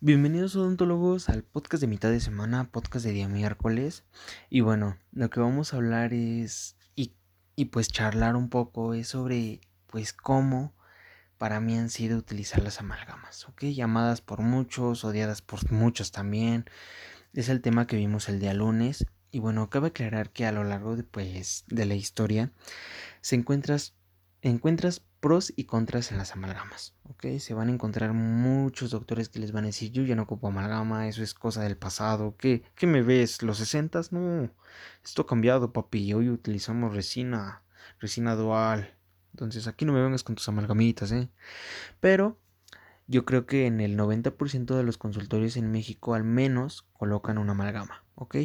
Bienvenidos odontólogos al podcast de mitad de semana, podcast de día miércoles. Y bueno, lo que vamos a hablar es y, y, pues charlar un poco es sobre pues cómo para mí han sido utilizar las amalgamas, ¿ok? Llamadas por muchos, odiadas por muchos también. Es el tema que vimos el día lunes. Y bueno, cabe aclarar que a lo largo de, pues, de la historia se encuentras, encuentras pros y contras en las amalgamas, ¿ok? Se van a encontrar muchos doctores que les van a decir, yo ya no ocupo amalgama, eso es cosa del pasado, ¿qué, qué me ves? ¿Los 60? No, esto ha cambiado, papi, hoy utilizamos resina, resina dual, entonces aquí no me vengas con tus amalgamitas, ¿eh? Pero yo creo que en el 90% de los consultorios en México al menos colocan una amalgama, ¿ok?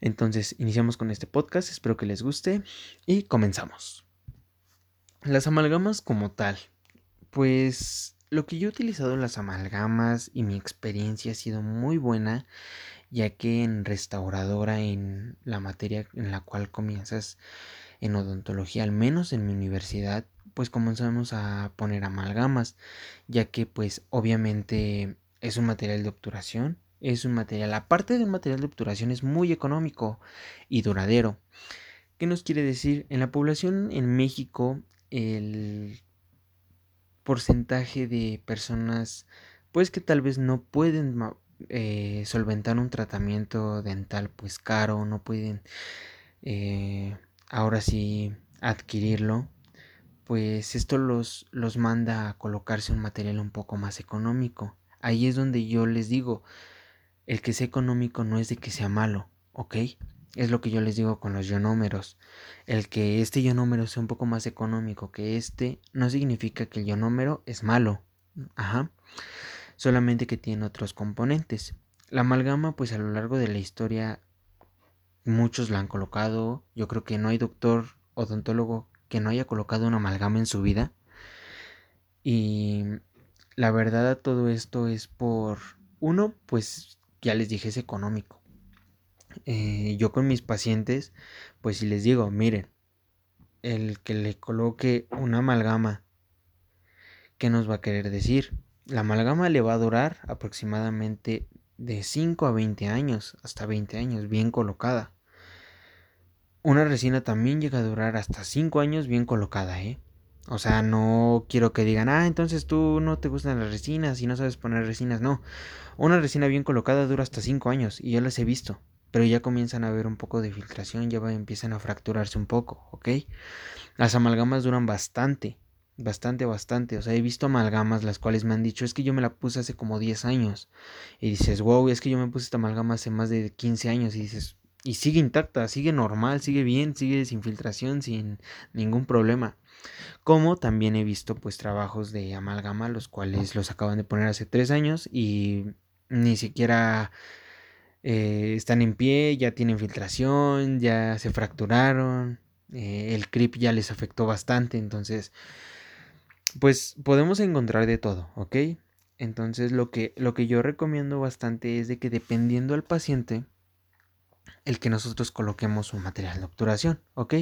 Entonces, iniciamos con este podcast, espero que les guste y comenzamos. Las amalgamas como tal. Pues lo que yo he utilizado en las amalgamas y mi experiencia ha sido muy buena, ya que en restauradora, en la materia en la cual comienzas en odontología, al menos en mi universidad, pues comenzamos a poner amalgamas, ya que pues obviamente es un material de obturación, es un material, aparte de un material de obturación, es muy económico y duradero. ¿Qué nos quiere decir? En la población en México el porcentaje de personas pues que tal vez no pueden eh, solventar un tratamiento dental pues caro, no pueden eh, ahora sí adquirirlo, pues esto los, los manda a colocarse un material un poco más económico. Ahí es donde yo les digo, el que sea económico no es de que sea malo, ¿ok? Es lo que yo les digo con los ionómeros. El que este ionómero sea un poco más económico que este no significa que el ionómero es malo. Ajá. Solamente que tiene otros componentes. La amalgama, pues a lo largo de la historia, muchos la han colocado. Yo creo que no hay doctor odontólogo que no haya colocado una amalgama en su vida. Y la verdad todo esto es por, uno, pues ya les dije, es económico. Eh, yo con mis pacientes, pues si les digo, miren, el que le coloque una amalgama, ¿qué nos va a querer decir? La amalgama le va a durar aproximadamente de 5 a 20 años, hasta 20 años, bien colocada. Una resina también llega a durar hasta 5 años bien colocada, ¿eh? O sea, no quiero que digan, ah, entonces tú no te gustan las resinas y no sabes poner resinas. No, una resina bien colocada dura hasta 5 años y yo las he visto pero ya comienzan a haber un poco de filtración, ya empiezan a fracturarse un poco, ¿ok? Las amalgamas duran bastante, bastante, bastante. O sea, he visto amalgamas las cuales me han dicho, es que yo me la puse hace como 10 años. Y dices, wow, es que yo me puse esta amalgama hace más de 15 años. Y dices, y sigue intacta, sigue normal, sigue bien, sigue sin filtración, sin ningún problema. Como también he visto pues trabajos de amalgama, los cuales los acaban de poner hace 3 años y ni siquiera eh, están en pie, ya tienen filtración, ya se fracturaron, eh, el creep ya les afectó bastante, entonces, pues podemos encontrar de todo, ¿ok? Entonces lo que, lo que yo recomiendo bastante es de que dependiendo al paciente, el que nosotros coloquemos un material de obturación, ¿ok?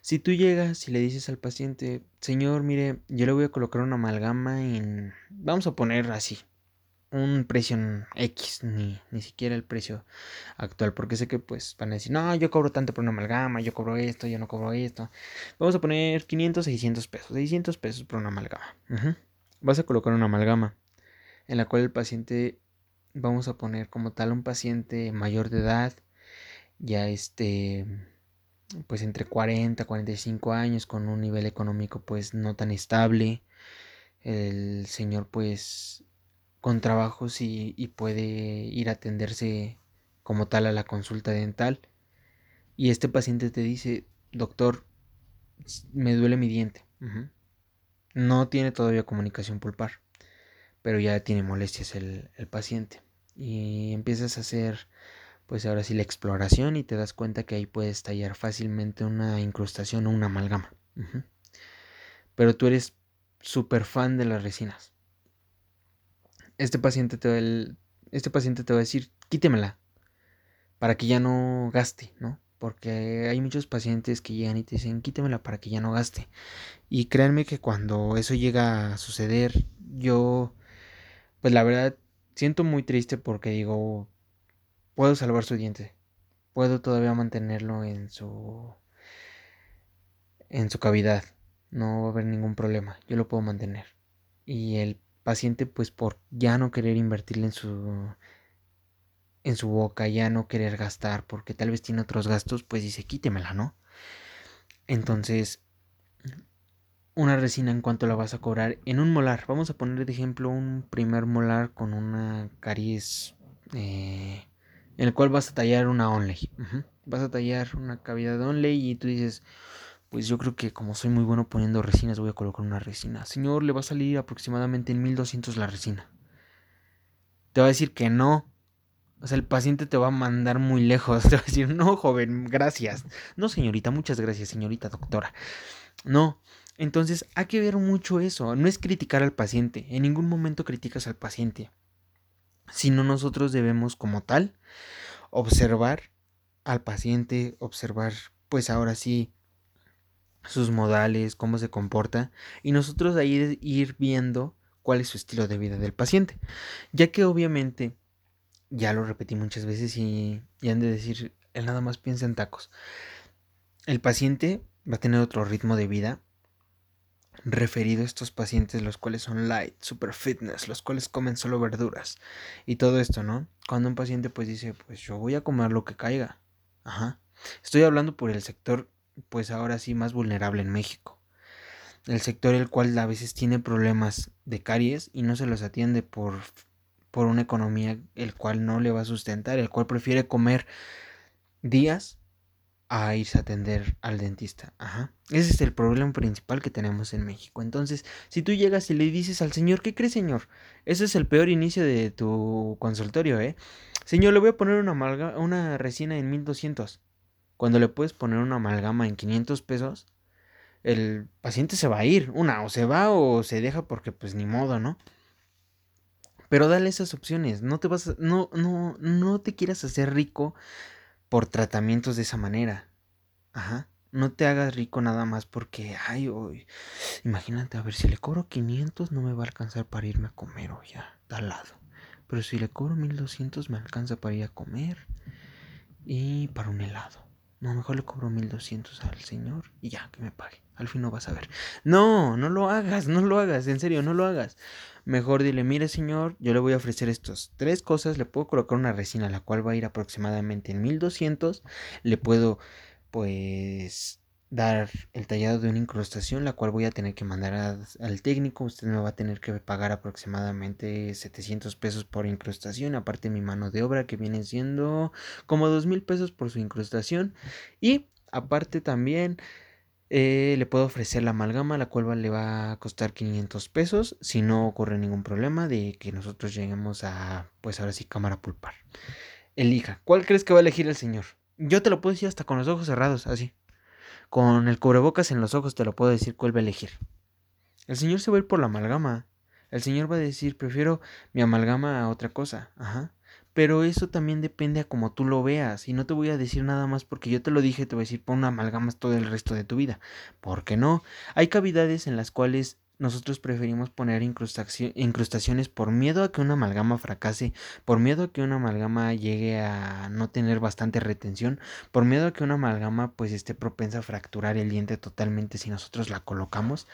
Si tú llegas y le dices al paciente, señor, mire, yo le voy a colocar una amalgama en, vamos a poner así, un precio X, ni, ni siquiera el precio actual, porque sé que pues van a decir, no, yo cobro tanto por una amalgama, yo cobro esto, yo no cobro esto. Vamos a poner 500, 600 pesos, 600 pesos por una amalgama. Vas a colocar una amalgama en la cual el paciente, vamos a poner como tal un paciente mayor de edad, ya este, pues entre 40, 45 años, con un nivel económico pues no tan estable. El señor pues con trabajos y, puede ir a atenderse como tal a la consulta dental. Y este paciente te dice, doctor, me duele mi diente. No tiene todavía comunicación pulpar, pero ya tiene molestias el, paciente. Y empiezas a hacer, pues ahora sí, la exploración y te das cuenta que ahí puedes tallar fácilmente una incrustación o una amalgama. Pero tú eres súper fan de las resinas este paciente te va, este paciente te va a decir, quítemela, para que ya no gaste, ¿no? Porque hay muchos pacientes que llegan y te dicen, quítemela para que ya no gaste. Y créanme que cuando eso llega a suceder, yo pues la verdad siento muy triste porque digo, puedo salvar su diente, puedo todavía mantenerlo en su en su cavidad, no va a haber ningún problema, yo lo puedo mantener. Y el paciente pues por ya no querer invertirle en su en su boca, ya no querer gastar porque tal vez tiene otros gastos, pues dice, "Quítemela", ¿no? Entonces, una resina en cuanto la vas a cobrar en un molar. Vamos a poner de ejemplo un primer molar con una caries eh, en el cual vas a tallar una onley. Vas a tallar una cavidad de onley y tú dices, pues yo creo que como soy muy bueno poniendo resinas voy a colocar una resina. Señor, le va a salir aproximadamente en 1200 la resina. Te va a decir que no. O sea, el paciente te va a mandar muy lejos. Te va a decir, no, joven, gracias. No, señorita, muchas gracias, señorita doctora. No, entonces hay que ver mucho eso. No es criticar al paciente. En ningún momento criticas al paciente. Sino nosotros debemos como tal observar al paciente, observar pues ahora sí sus modales, cómo se comporta y nosotros ahí ir viendo cuál es su estilo de vida del paciente. Ya que obviamente, ya lo repetí muchas veces y, y han de decir, él nada más piensa en tacos. El paciente va a tener otro ritmo de vida referido a estos pacientes, los cuales son light, super fitness, los cuales comen solo verduras y todo esto, ¿no? Cuando un paciente pues dice, pues yo voy a comer lo que caiga. Ajá. Estoy hablando por el sector, pues ahora sí, más vulnerable en México. El sector el cual a veces tiene problemas de caries y no se los atiende por, por una economía el cual no le va a sustentar, el cual prefiere comer días a irse a atender al dentista. Ajá. Ese es el problema principal que tenemos en México. Entonces, si tú llegas y le dices al señor, ¿qué cree, señor? Ese es el peor inicio de tu consultorio, ¿eh? Señor, le voy a poner una, amalga una resina en 1200. Cuando le puedes poner una amalgama en 500 pesos, el paciente se va a ir. Una, o se va o se deja porque pues ni modo, ¿no? Pero dale esas opciones. No te vas no, no, no te quieras hacer rico por tratamientos de esa manera. Ajá. No te hagas rico nada más porque, ay, hoy, imagínate, a ver, si le cobro 500 no me va a alcanzar para irme a comer o ya, al lado. Pero si le cobro 1200 me alcanza para ir a comer y para un helado. No, mejor le cobro 1200 al señor y ya, que me pague. Al fin no vas a ver. No, no lo hagas, no lo hagas, en serio, no lo hagas. Mejor dile, mire señor, yo le voy a ofrecer estas tres cosas. Le puedo colocar una resina, la cual va a ir aproximadamente en 1200. Le puedo, pues, dar el tallado de una incrustación, la cual voy a tener que mandar al técnico. Usted me va a tener que pagar aproximadamente 700 pesos por incrustación, aparte mi mano de obra que viene siendo como 2 mil pesos por su incrustación. Y aparte también eh, le puedo ofrecer la amalgama, la cual le va a costar 500 pesos si no ocurre ningún problema de que nosotros lleguemos a, pues ahora sí, cámara pulpar. Elija, ¿cuál crees que va a elegir el señor? Yo te lo puedo decir hasta con los ojos cerrados, así. Con el cubrebocas en los ojos te lo puedo decir cuál va a elegir. El señor se va a ir por la amalgama. El señor va a decir, prefiero mi amalgama a otra cosa. Ajá. Pero eso también depende a cómo tú lo veas. Y no te voy a decir nada más porque yo te lo dije, te voy a decir, pon amalgamas todo el resto de tu vida. ¿Por qué no? Hay cavidades en las cuales nosotros preferimos poner incrustaciones por miedo a que una amalgama fracase, por miedo a que una amalgama llegue a no tener bastante retención, por miedo a que una amalgama pues esté propensa a fracturar el diente totalmente si nosotros la colocamos.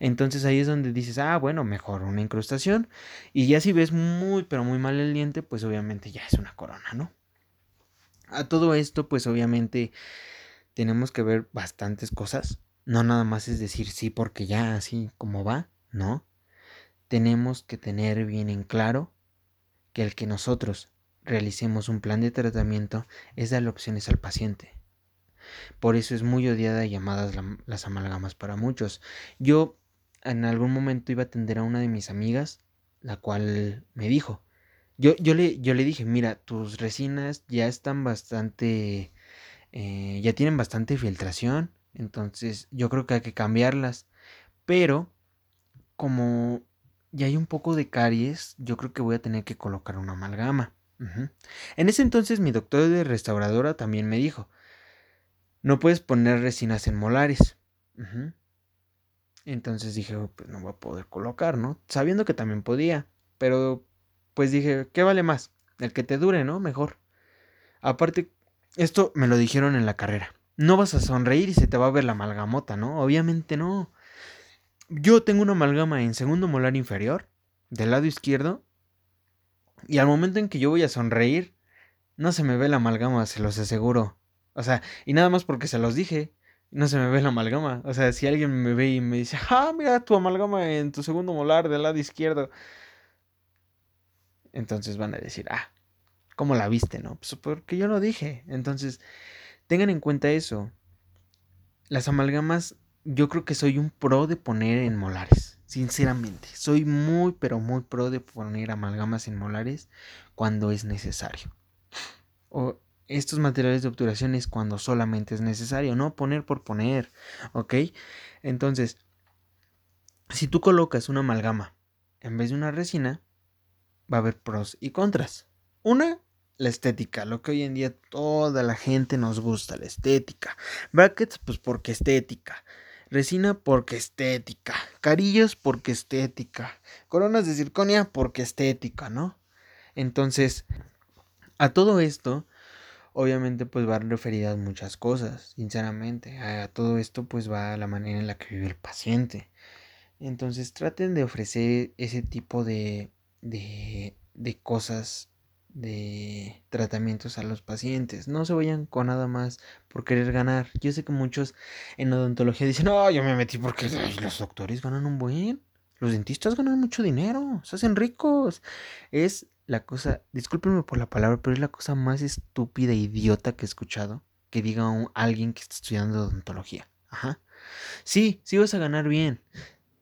Entonces ahí es donde dices, ah, bueno, mejor una incrustación. Y ya si ves muy, pero muy mal el diente, pues obviamente ya es una corona, ¿no? A todo esto, pues obviamente tenemos que ver bastantes cosas no nada más es decir sí porque ya así como va, no. Tenemos que tener bien en claro que el que nosotros realicemos un plan de tratamiento es darle opciones al paciente. Por eso es muy odiada llamadas las amalgamas para muchos. Yo en algún momento iba a atender a una de mis amigas, la cual me dijo, yo, yo, le, yo le dije, mira, tus resinas ya están bastante, eh, ya tienen bastante filtración, entonces yo creo que hay que cambiarlas. Pero como ya hay un poco de caries, yo creo que voy a tener que colocar una amalgama. En ese entonces mi doctor de restauradora también me dijo, no puedes poner resinas en molares. Entonces dije, oh, pues no voy a poder colocar, ¿no? Sabiendo que también podía, pero pues dije, ¿qué vale más? El que te dure, ¿no? Mejor. Aparte, esto me lo dijeron en la carrera. No vas a sonreír y se te va a ver la amalgamota, ¿no? Obviamente no. Yo tengo una amalgama en segundo molar inferior, del lado izquierdo, y al momento en que yo voy a sonreír, no se me ve la amalgama, se los aseguro. O sea, y nada más porque se los dije, no se me ve la amalgama. O sea, si alguien me ve y me dice, ah, mira tu amalgama en tu segundo molar del lado izquierdo. Entonces van a decir, ah, ¿cómo la viste, no? Pues porque yo lo dije. Entonces, tengan en cuenta eso. Las amalgamas, yo creo que soy un pro de poner en molares. Sinceramente, soy muy, pero muy pro de poner amalgamas en molares cuando es necesario. O estos materiales de obturación es cuando solamente es necesario, no poner por poner, ¿ok? Entonces, si tú colocas una amalgama en vez de una resina, va a haber pros y contras. Una, la estética, lo que hoy en día toda la gente nos gusta, la estética. Brackets, pues porque estética. Resina porque estética. Carillos porque estética. Coronas de circonia porque estética, ¿no? Entonces, a todo esto, obviamente pues va referidas muchas cosas, sinceramente. A todo esto pues va la manera en la que vive el paciente. Entonces traten de ofrecer ese tipo de, de, de cosas de tratamientos a los pacientes. No se vayan con nada más por querer ganar. Yo sé que muchos en odontología dicen, no, yo me metí porque los doctores ganan un buen. Los dentistas ganan mucho dinero, se hacen ricos. Es la cosa, discúlpenme por la palabra, pero es la cosa más estúpida e idiota que he escuchado que diga un, alguien que está estudiando odontología. Ajá. Sí, sí vas a ganar bien,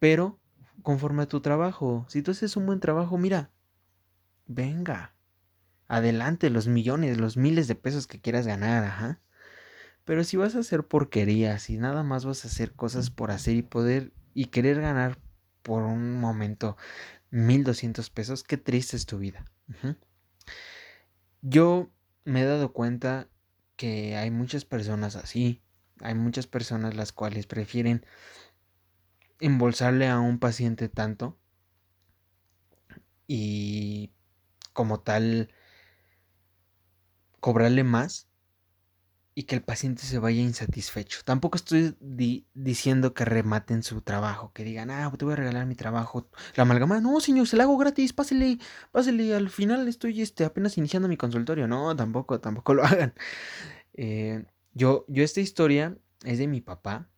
pero conforme a tu trabajo. Si tú haces un buen trabajo, mira, venga, adelante los millones, los miles de pesos que quieras ganar, ajá. Pero si vas a hacer porquerías y nada más vas a hacer cosas por hacer y poder y querer ganar por un momento 1200 pesos, qué triste es tu vida. Yo me he dado cuenta que hay muchas personas así. Hay muchas personas las cuales prefieren embolsarle a un paciente tanto y como tal cobrarle más y que el paciente se vaya insatisfecho. Tampoco estoy diciendo que rematen su trabajo, que digan, ah, te voy a regalar mi trabajo. La amalgama, no, señor, se la hago gratis, pásele, pásele, al final estoy este, apenas iniciando mi consultorio. No, tampoco, tampoco lo hagan. Eh, yo, yo esta historia es de mi papá.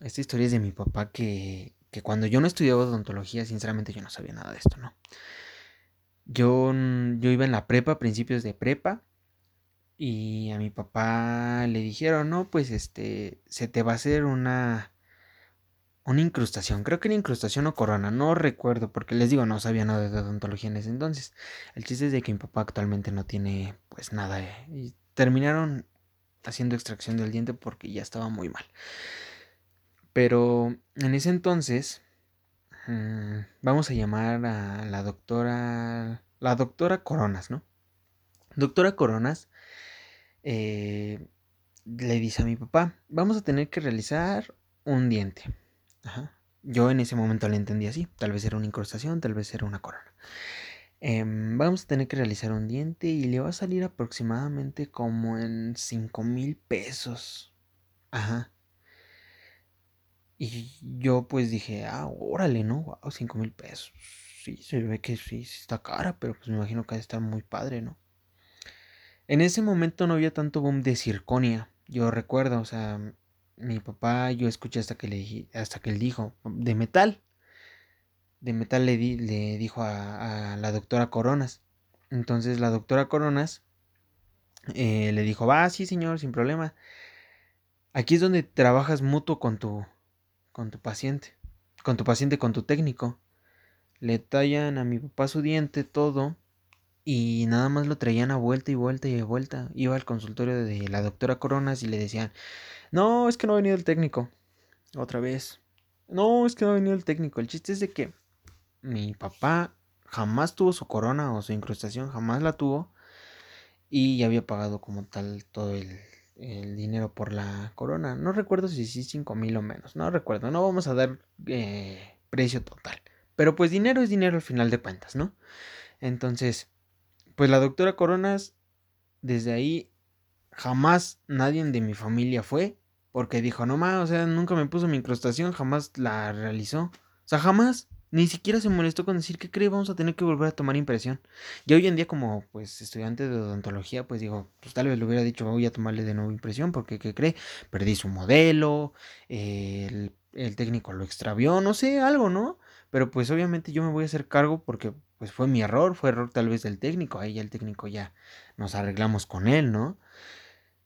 Esta historia es de mi papá que, que cuando yo no estudiaba odontología, sinceramente yo no sabía nada de esto, ¿no? Yo, yo iba en la prepa, principios de prepa, y a mi papá le dijeron, no, pues este, se te va a hacer una, una incrustación, creo que era incrustación o corona, no recuerdo, porque les digo, no sabía nada de odontología en ese entonces. El chiste es de que mi papá actualmente no tiene pues nada, eh, y terminaron haciendo extracción del diente porque ya estaba muy mal. Pero en ese entonces, mm, vamos a llamar a la doctora, la doctora Coronas, ¿no? Doctora Coronas eh, le dice a mi papá, vamos a tener que realizar un diente. Yo en ese momento le entendí así, tal vez era una incrustación, tal vez era una corona. Em, vamos a tener que realizar un diente y le va a salir aproximadamente como en 5 mil pesos. Ajá. Y yo pues dije, ah, órale, ¿no? Wow, 5 mil pesos. Sí, se ve que sí, está cara, pero pues me imagino que ha de estar muy padre, ¿no? En ese momento no había tanto boom de circonia. Yo recuerdo, o sea, mi papá, yo escuché hasta que le hasta que él dijo, de metal. De metal le, le dijo a, la doctora Coronas. Entonces la doctora Coronas eh, le dijo, va, sí señor, sin problema. Aquí es donde trabajas mutuo con tu, con tu paciente. Con tu paciente, con tu técnico. Le tallan a mi papá su diente, todo y nada más lo traían a vuelta y vuelta y de vuelta. Iba al consultorio de la doctora Coronas y le decían, no, es que no ha venido el técnico. Otra vez. No, es que no ha venido el técnico. El chiste es de que mi papá jamás tuvo su corona o su incrustación, jamás la tuvo. Y ya había pagado como tal todo el, dinero por la corona. No recuerdo si sí 5 mil o menos. No recuerdo. No vamos a dar eh, precio total. Pero pues dinero es dinero al final de cuentas, ¿no? Entonces, pues la doctora Coronas, desde ahí jamás nadie de mi familia fue, porque dijo, no más, o sea, nunca me puso mi incrustación, jamás la realizó. O sea, jamás. Ni siquiera se molestó con decir que cree, vamos a tener que volver a tomar impresión. Y hoy en día, como pues estudiante de odontología, pues digo, pues tal vez le hubiera dicho, voy a tomarle de nuevo impresión, porque ¿qué cree? Perdí su modelo, el, el técnico lo extravió, no sé, algo, ¿no? Pero pues obviamente yo me voy a hacer cargo porque pues fue mi error, fue error tal vez del técnico, ahí ya el técnico ya nos arreglamos con él, ¿no?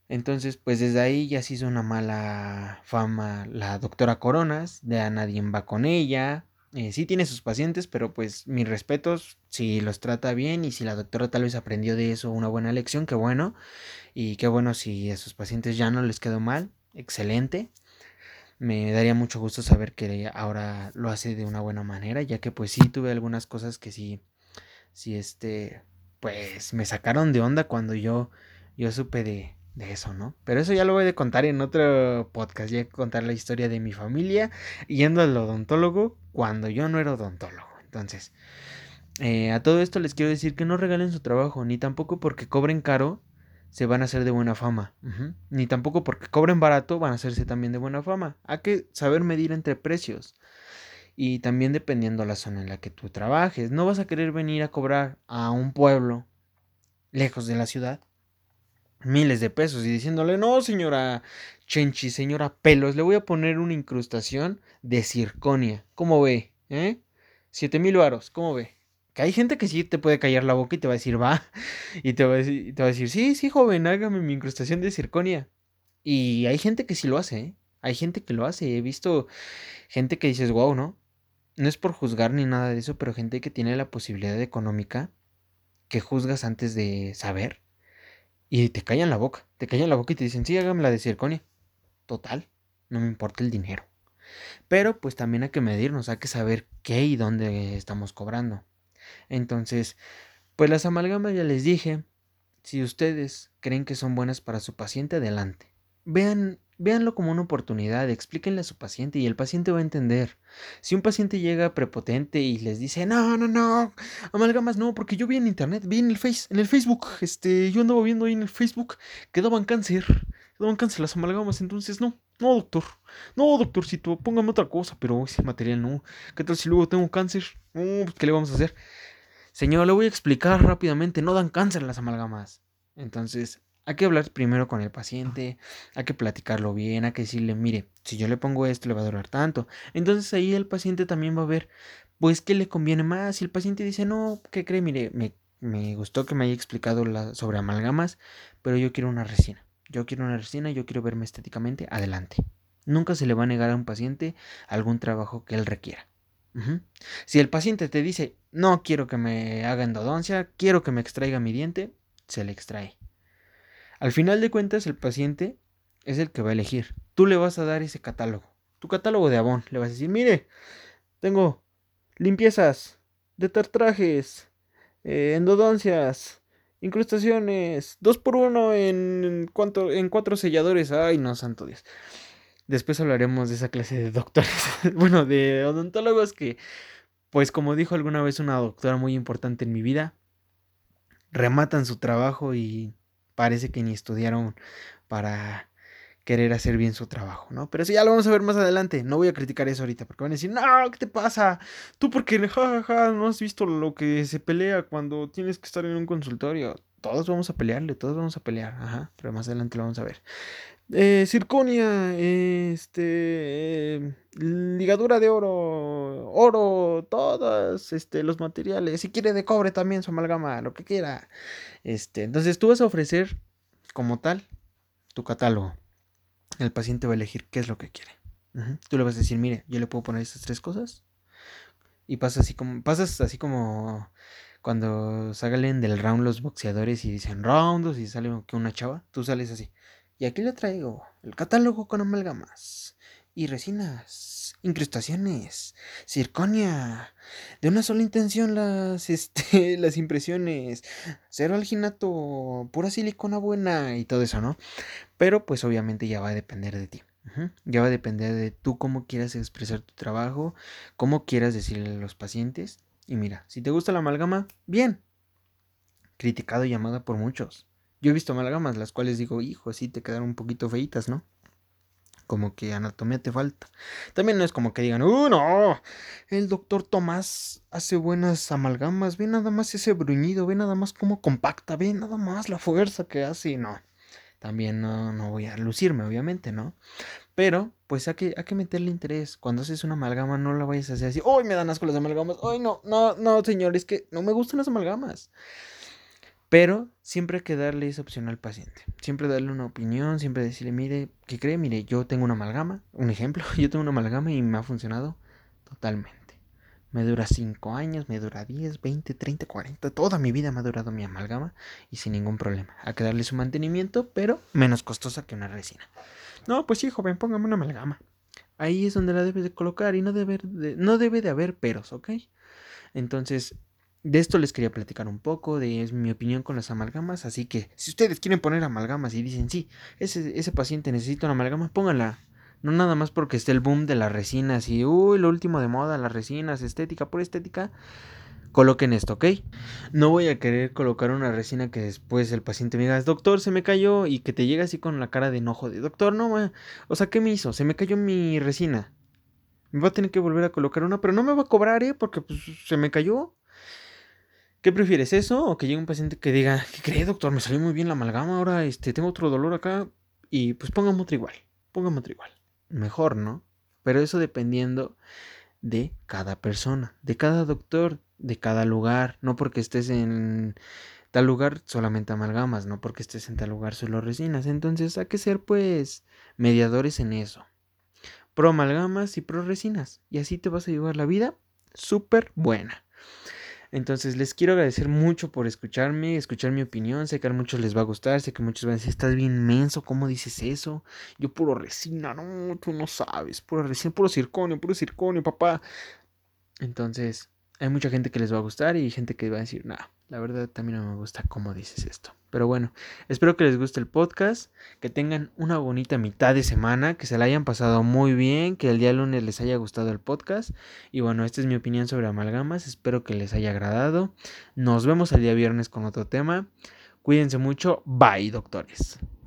Entonces, pues desde ahí ya se hizo una mala fama la doctora Coronas, de a nadie va con ella. Eh, sí tiene sus pacientes, pero pues mis respetos, si los trata bien y si la doctora tal vez aprendió de eso una buena lección, qué bueno. Y qué bueno si a sus pacientes ya no les quedó mal, excelente. Me daría mucho gusto saber que ahora lo hace de una buena manera, ya que pues sí tuve algunas cosas que sí, sí este, pues me sacaron de onda cuando yo, yo supe de, de eso, ¿no? Pero eso ya lo voy a contar en otro podcast. Ya contar la historia de mi familia yendo al odontólogo cuando yo no era odontólogo. Entonces, eh, a todo esto les quiero decir que no regalen su trabajo, ni tampoco porque cobren caro se van a hacer de buena fama, ni tampoco porque cobren barato van a hacerse también de buena fama. Hay que saber medir entre precios. Y también dependiendo la zona en la que tú trabajes. No vas a querer venir a cobrar a un pueblo lejos de la ciudad miles de pesos y diciéndole, no, señora Chenchi, señora Pelos, le voy a poner una incrustación de circonia. ¿Cómo ve? ¿Eh? Siete mil varos, ¿cómo ve? Que hay gente que sí te puede callar la boca y te va a decir, va. Y te va a decir, te va a decir sí, sí, joven, hágame mi incrustación de circonia. Y hay gente que sí lo hace, ¿eh? Hay gente que lo hace. He visto gente que dices, wow, ¿no? No es por juzgar ni nada de eso, pero gente que tiene la posibilidad económica que juzgas antes de saber y te callan la boca, te callan la boca y te dicen, sí, hágame la de circonia. Total, no me importa el dinero. Pero pues también hay que medirnos, hay que saber qué y dónde estamos cobrando. Entonces, pues las amalgamas ya les dije, si ustedes creen que son buenas para su paciente, adelante. Vean Véanlo como una oportunidad, explíquenle a su paciente y el paciente va a entender. Si un paciente llega prepotente y les dice, no, no, no, amalgamas no, porque yo vi en internet, vi en el face, en el Facebook, este, yo andaba viendo ahí en el Facebook que daban cáncer, daban cáncer las amalgamas, entonces no, no, doctor, no, doctorcito, póngame otra cosa, pero ese material no. ¿Qué tal si luego tengo cáncer? Pues, ¿qué le vamos a hacer? Señor, le voy a explicar rápidamente, no dan cáncer las amalgamas. Entonces, hay que hablar primero con el paciente, hay que platicarlo bien, hay que decirle, mire, si yo le pongo esto le va a durar tanto. Entonces ahí el paciente también va a ver, pues, qué le conviene más. Si el paciente dice, no, ¿qué cree? Mire, me, me gustó que me haya explicado sobre amalgamas, pero yo quiero una resina. Yo quiero una resina, yo quiero verme estéticamente, adelante. Nunca se le va a negar a un paciente algún trabajo que él requiera. Si el paciente te dice, no quiero que me haga endodoncia, quiero que me extraiga mi diente, se le extrae. Al final de cuentas, el paciente es el que va a elegir. Tú le vas a dar ese catálogo. Tu catálogo de Avon. Le vas a decir, mire, tengo limpiezas, detartrajes, eh, endodoncias, incrustaciones, dos por uno en, cuanto, en cuatro selladores. Ay, no, santo Dios. Después hablaremos de esa clase de doctores, bueno, de odontólogos que, pues como dijo alguna vez una doctora muy importante en mi vida, rematan su trabajo y parece que ni estudiaron para querer hacer bien su trabajo, ¿no? Pero eso ya lo vamos a ver más adelante. No voy a criticar eso ahorita porque van a decir, no, ¿qué te pasa? Tú porque jajaja, no has visto lo que se pelea cuando tienes que estar en un consultorio. Todos vamos a pelearle, todos vamos a pelear, ajá, pero más adelante lo vamos a ver. Eh, circonia, este, ligadura de oro, oro, todos, este, los materiales. Si quiere de cobre también su amalgama, lo que quiera. Este, entonces tú vas a ofrecer como tal tu catálogo. El paciente va a elegir qué es lo que quiere. Tú le vas a decir, mire, yo le puedo poner estas tres cosas. Y pasa así como, pasas así como cuando salen del round los boxeadores y dicen roundos y sale una chava, tú sales así. Y aquí le traigo el catálogo con amalgamas y resinas, incrustaciones, circonia, de una sola intención las, este, las impresiones, cero alginato, pura silicona buena y todo eso, ¿no? Pero pues obviamente ya va a depender de ti. Ya va a depender de tú cómo quieras expresar tu trabajo, cómo quieras decirle a los pacientes. Y mira, si te gusta la amalgama, bien, criticado y amada por muchos. Yo he visto amalgamas, las cuales digo, hijo, sí te quedaron un poquito feitas, ¿no? Como que anatomía te falta. También no es como que digan, ¡uh, no! El doctor Tomás hace buenas amalgamas, ve nada más ese bruñido, ve nada más cómo compacta, ve nada más la fuerza que hace. No, también no, no voy a lucirme, obviamente, ¿no? Pero, pues hay que, hay que meterle interés. Cuando haces una amalgama, no la vayas a hacer así. ¡Uy, me dan asco las amalgamas! ¡Ay, no! No, no, señor, es que no me gustan las amalgamas. Pero siempre hay que darle esa opción al paciente. Siempre darle una opinión, siempre decirle, mire, ¿qué cree? Mire, yo tengo una amalgama. Un ejemplo, yo tengo una amalgama y me ha funcionado totalmente. Me dura 5 años, me dura 10, 20, 30, 40. Toda mi vida me ha durado mi amalgama y sin ningún problema. Hay que darle su mantenimiento, pero menos costosa que una resina. No, pues sí, joven, póngame una amalgama. Ahí es donde la debes de colocar y no debe de, no debe de haber peros, ¿ok? Entonces, de esto les quería platicar un poco, de es mi opinión con las amalgamas. Así que, si ustedes quieren poner amalgamas y dicen, sí, ese, ese paciente necesita una amalgama, pónganla. No nada más porque esté el boom de las resinas y, uy, lo último de moda, las resinas, estética, pura estética coloquen esto, ¿ok? No voy a querer colocar una resina que después el paciente me diga, doctor, se me cayó y que te llegue así con la cara de enojo de, doctor, no, o sea, ¿qué me hizo? Se me cayó mi resina. Me va a tener que volver a colocar una, pero no me va a cobrar, ¿eh? Porque pues, se me cayó. ¿Qué prefieres, eso? O que llegue un paciente que diga, ¿qué cree, doctor? Me salió muy bien la amalgama, ahora este, tengo otro dolor acá. Y pues póngame otro igual, póngame otro igual. Mejor, ¿no? Pero eso dependiendo de cada persona, de cada doctor, de cada lugar, no porque estés en tal lugar solamente amalgamas, no porque estés en tal lugar solo resinas. Entonces hay que ser pues mediadores en eso. Pro amalgamas y pro resinas. Y así te vas a llevar la vida súper buena. Entonces les quiero agradecer mucho por escucharme, escuchar mi opinión. Sé que a muchos les va a gustar, sé que muchos van a decir, estás bien menso, ¿cómo dices eso? Yo puro resina, no, tú no sabes, puro resina, puro circonio, puro circonio, papá. Entonces, hay mucha gente que les va a gustar y gente que va a decir, nada, la verdad también no me gusta cómo dices esto. Pero bueno, espero que les guste el podcast, que tengan una bonita mitad de semana, que se la hayan pasado muy bien, que el día lunes les haya gustado el podcast. Y bueno, esta es mi opinión sobre amalgamas, espero que les haya agradado. Nos vemos el día viernes con otro tema. Cuídense mucho, bye doctores.